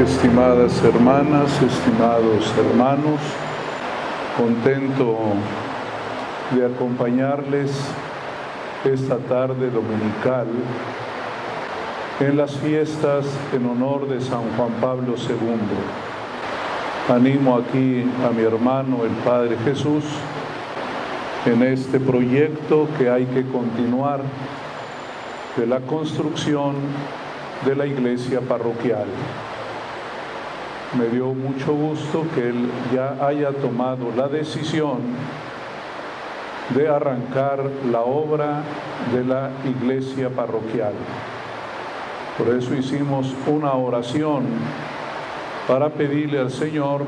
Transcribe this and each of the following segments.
Estimadas hermanas, estimados hermanos, contento de acompañarles esta tarde dominical en las fiestas en honor de San Juan Pablo II. Animo aquí a mi hermano, el Padre Jesús, en este proyecto que hay que continuar de la construcción de la iglesia parroquial. Me dio mucho gusto que él ya haya tomado la decisión de arrancar la obra de la iglesia parroquial. Por eso hicimos una oración para pedirle al Señor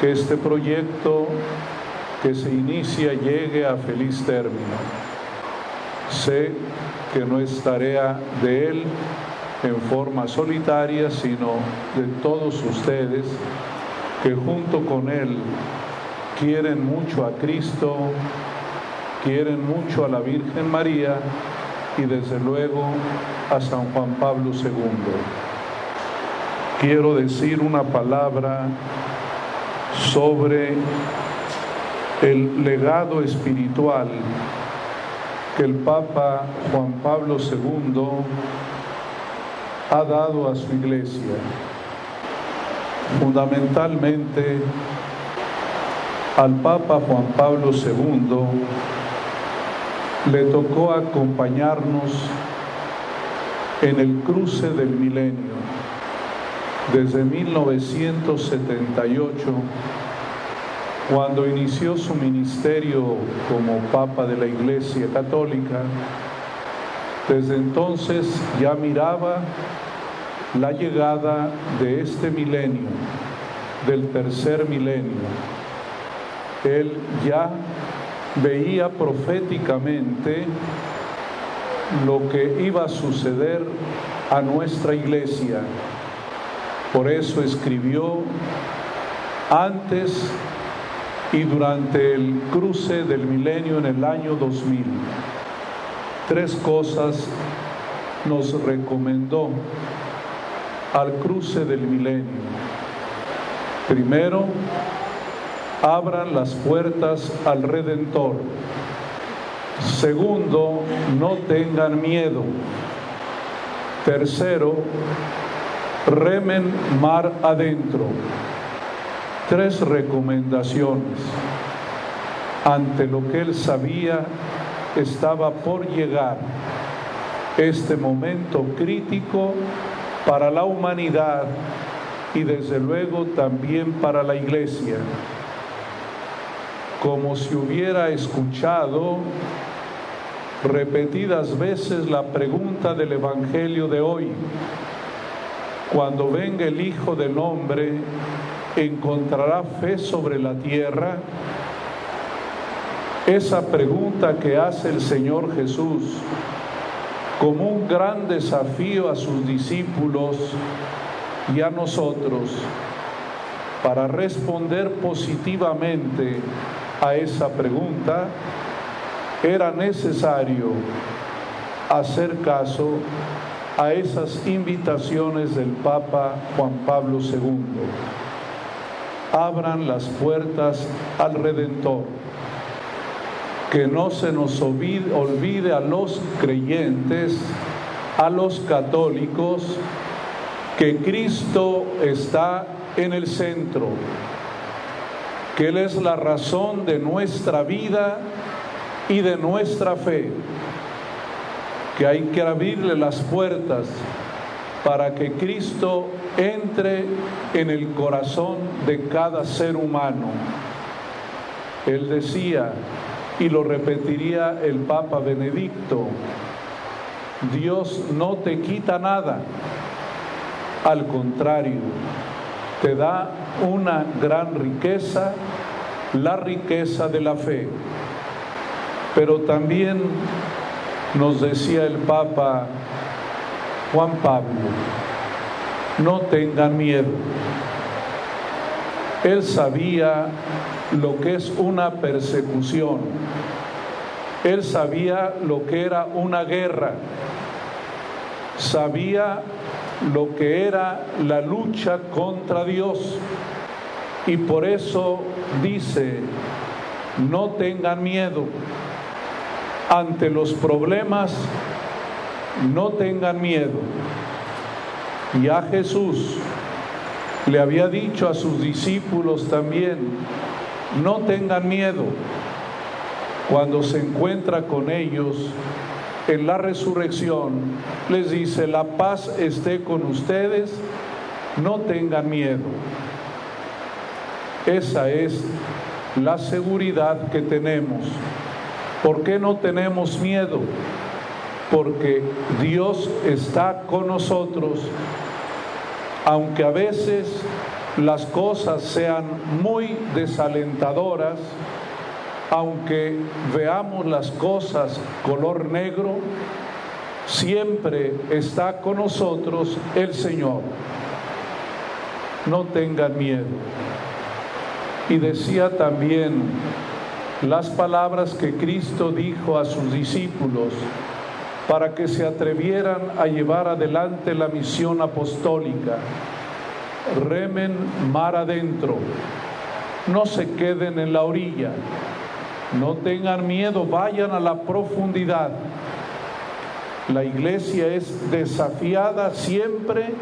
que este proyecto que se inicia llegue a feliz término. Sé que no es tarea de Él, en forma solitaria, sino de todos ustedes que junto con Él quieren mucho a Cristo, quieren mucho a la Virgen María y desde luego a San Juan Pablo II. Quiero decir una palabra sobre el legado espiritual que el Papa Juan Pablo II ha dado a su iglesia. Fundamentalmente, al Papa Juan Pablo II le tocó acompañarnos en el cruce del milenio, desde 1978, cuando inició su ministerio como Papa de la Iglesia Católica, desde entonces ya miraba la llegada de este milenio, del tercer milenio. Él ya veía proféticamente lo que iba a suceder a nuestra iglesia. Por eso escribió antes y durante el cruce del milenio en el año 2000 tres cosas nos recomendó al cruce del milenio. Primero, abran las puertas al Redentor. Segundo, no tengan miedo. Tercero, remen mar adentro. Tres recomendaciones ante lo que él sabía estaba por llegar este momento crítico para la humanidad y desde luego también para la iglesia. Como si hubiera escuchado repetidas veces la pregunta del Evangelio de hoy, cuando venga el Hijo del Hombre, ¿encontrará fe sobre la tierra? Esa pregunta que hace el Señor Jesús como un gran desafío a sus discípulos y a nosotros para responder positivamente a esa pregunta, era necesario hacer caso a esas invitaciones del Papa Juan Pablo II. Abran las puertas al Redentor que no se nos olvide, a los creyentes, a los católicos, que Cristo está en el centro, que Él es la razón de nuestra vida y de nuestra fe, que hay que abrirle las puertas para que Cristo entre en el corazón de cada ser humano. Él decía, y lo repetiría el Papa Benedicto, Dios no te quita nada, al contrario, te da una gran riqueza, la riqueza de la fe. Pero también nos decía el Papa Juan Pablo, no tengan miedo. Él sabía lo que es una persecución. Él sabía lo que era una guerra. Sabía lo que era la lucha contra Dios. Y por eso dice, no tengan miedo ante los problemas, no tengan miedo. Y a Jesús le había dicho a sus discípulos también, no tengan miedo cuando se encuentra con ellos en la resurrección, les dice, la paz esté con ustedes, no tengan miedo. Esa es la seguridad que tenemos. ¿Por qué no tenemos miedo? Porque Dios está con nosotros, aunque a veces las cosas sean muy desalentadoras, aunque veamos las cosas color negro, siempre está con nosotros el Señor. No tengan miedo. Y decía también las palabras que Cristo dijo a sus discípulos para que se atrevieran a llevar adelante la misión apostólica. Remen mar adentro, no se queden en la orilla, no tengan miedo, vayan a la profundidad. La iglesia es desafiada siempre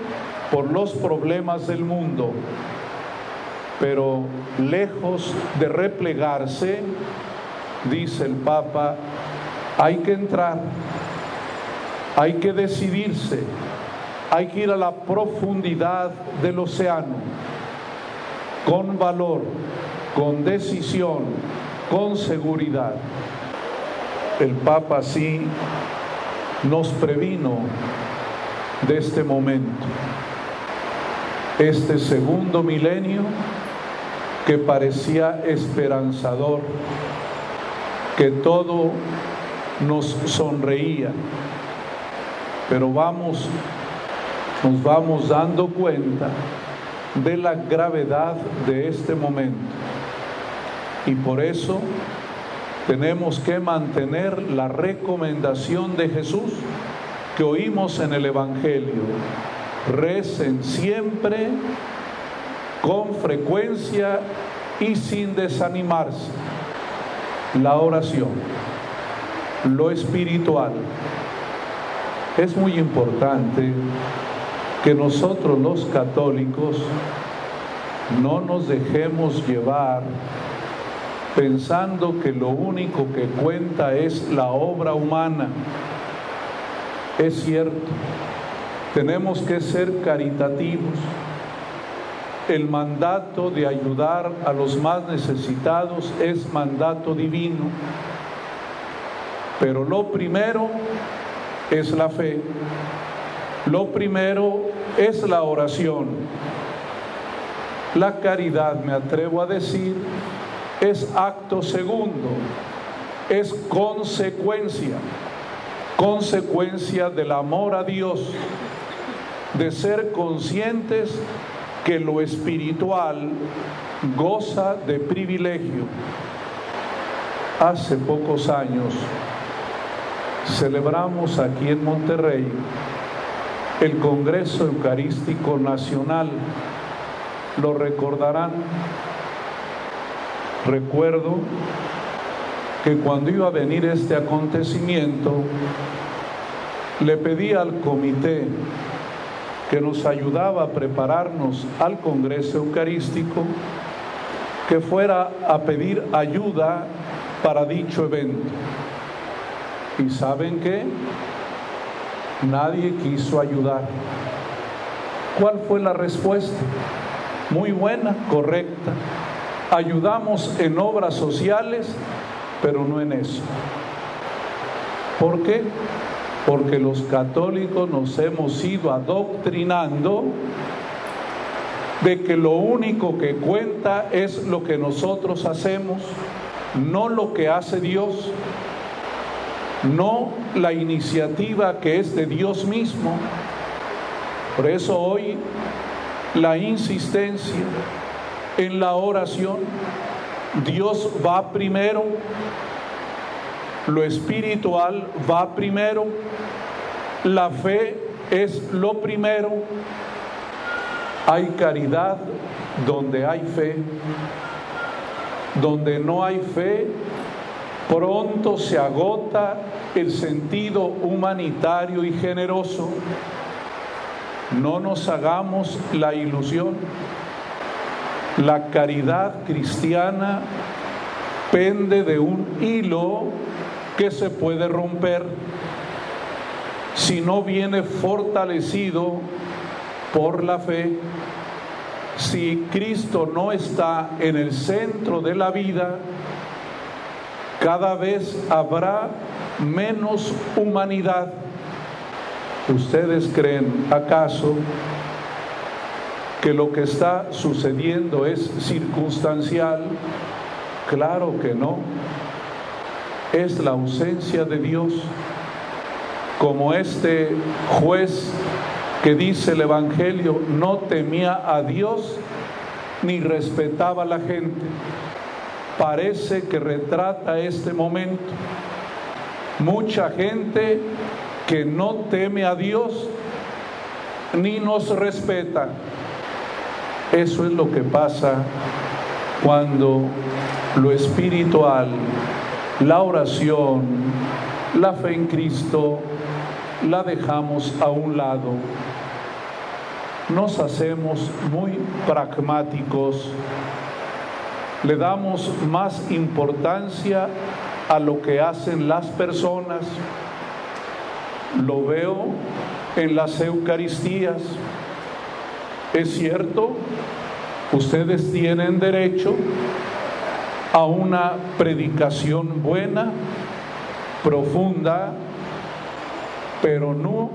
por los problemas del mundo, pero lejos de replegarse, dice el Papa, hay que entrar, hay que decidirse, hay que ir a la profundidad del océano, con valor, con decisión, con seguridad. El Papa sí nos previno de este momento, este segundo milenio que parecía esperanzador, que todo nos sonreía, pero vamos, nos vamos dando cuenta de la gravedad de este momento y por eso tenemos que mantener la recomendación de Jesús que oímos en el Evangelio. Recen siempre, con frecuencia y sin desanimarse. La oración, lo espiritual. Es muy importante que nosotros los católicos no nos dejemos llevar pensando que lo único que cuenta es la obra humana. Es cierto, tenemos que ser caritativos. El mandato de ayudar a los más necesitados es mandato divino. Pero lo primero es la fe. Lo primero es la oración. La caridad, me atrevo a decir, es acto segundo, es consecuencia, consecuencia del amor a Dios, de ser conscientes que lo espiritual goza de privilegio. Hace pocos años celebramos aquí en Monterrey el Congreso Eucarístico Nacional. Lo recordarán Recuerdo que cuando iba a venir este acontecimiento, le pedí al comité que nos ayudaba a prepararnos al Congreso Eucarístico que fuera a pedir ayuda para dicho evento. ¿Y saben qué? Nadie quiso ayudar. ¿Cuál fue la respuesta? Muy buena, correcta ayudamos en obras sociales, pero no en eso. ¿Por qué? Porque los católicos nos hemos ido adoctrinando de que lo único que cuenta es lo que nosotros hacemos, no lo que hace Dios, no la iniciativa que es de Dios mismo. Por eso hoy la insistencia en la oración. Dios va primero, lo espiritual va primero, la fe es lo primero. Hay caridad donde hay fe. Donde no hay fe, pronto se agota el sentido humanitario y generoso. No nos hagamos la ilusión. La caridad cristiana pende de un hilo que se puede romper si no viene fortalecido por la fe. Si Cristo no está en el centro de la vida, cada vez habrá menos humanidad. ¿Ustedes creen acaso que lo que está sucediendo es circunstancial? Claro que no. Es la ausencia de Dios, como este juez que dice el Evangelio no temía a Dios ni respetaba a la gente. Parece que retrata este momento. Mucha gente que no teme a Dios ni nos respeta. Eso es lo que pasa cuando lo espiritual, la oración, la fe en Cristo, la dejamos a un lado. Nos hacemos muy pragmáticos, le damos más importancia a lo que hacen las personas. Lo veo en las Eucaristías. Es cierto, ustedes tienen derecho a una predicación buena, profunda, pero no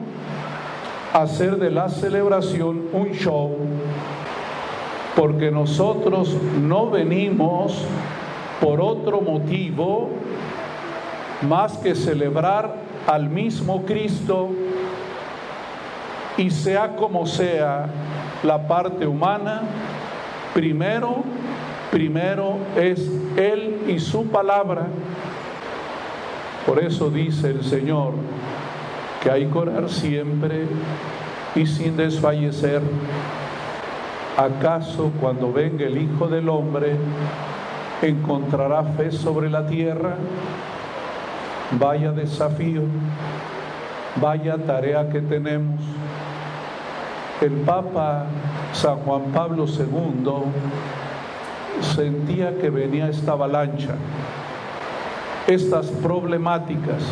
hacer de la celebración un show, porque nosotros no venimos por otro motivo más que celebrar al mismo Cristo y sea como sea la parte humana, primero, primero es Él y su palabra. Por eso dice el Señor que hay que orar siempre y sin desfallecer. ¿Acaso cuando venga el Hijo del Hombre encontrará fe sobre la tierra? Vaya desafío, vaya tarea que tenemos. El Papa San Juan Pablo II sentía que venía esta avalancha, estas problemáticas,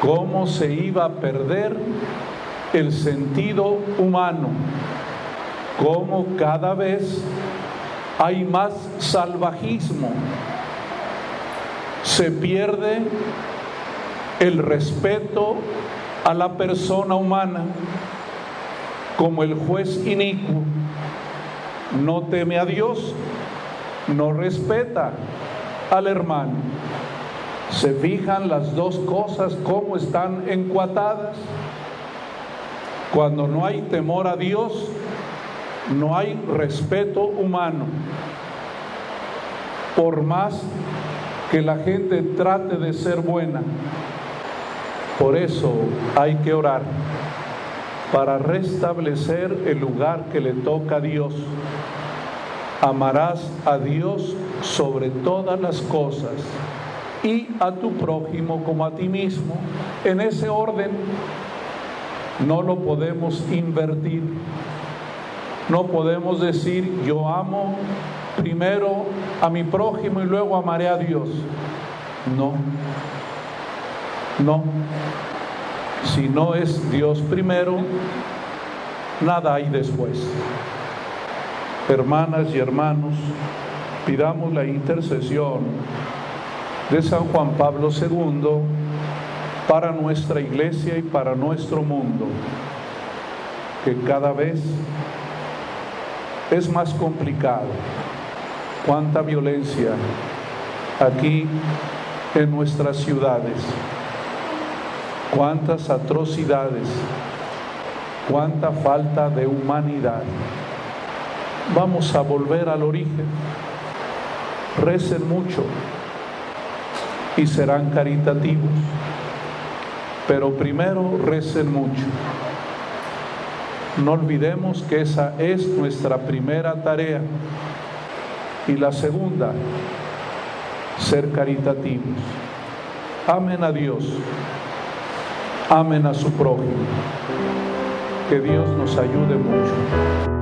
cómo se iba a perder el sentido humano, cómo cada vez hay más salvajismo, se pierde el respeto a la persona humana, como el juez inicuo no teme a Dios, no respeta al hermano. Se fijan las dos cosas cómo están encuatadas. Cuando no hay temor a Dios, no hay respeto humano. Por más que la gente trate de ser buena. Por eso hay que orar para restablecer el lugar que le toca a Dios. Amarás a Dios sobre todas las cosas y a tu prójimo como a ti mismo. En ese orden no lo podemos invertir. No podemos decir yo amo primero a mi prójimo y luego amaré a Dios. No, no. Si no es Dios primero, nada hay después. Hermanas y hermanos, pidamos la intercesión de San Juan Pablo II para nuestra iglesia y para nuestro mundo, que cada vez es más complicado. Cuánta violencia aquí en nuestras ciudades, cuántas atrocidades, cuánta falta de humanidad. Vamos a volver al origen. Recen mucho y serán caritativos. Pero primero recen mucho. No olvidemos que esa es nuestra primera tarea. Y la segunda, ser caritativos. Amen a Dios. Amen a su prójimo. Que Dios nos ayude mucho.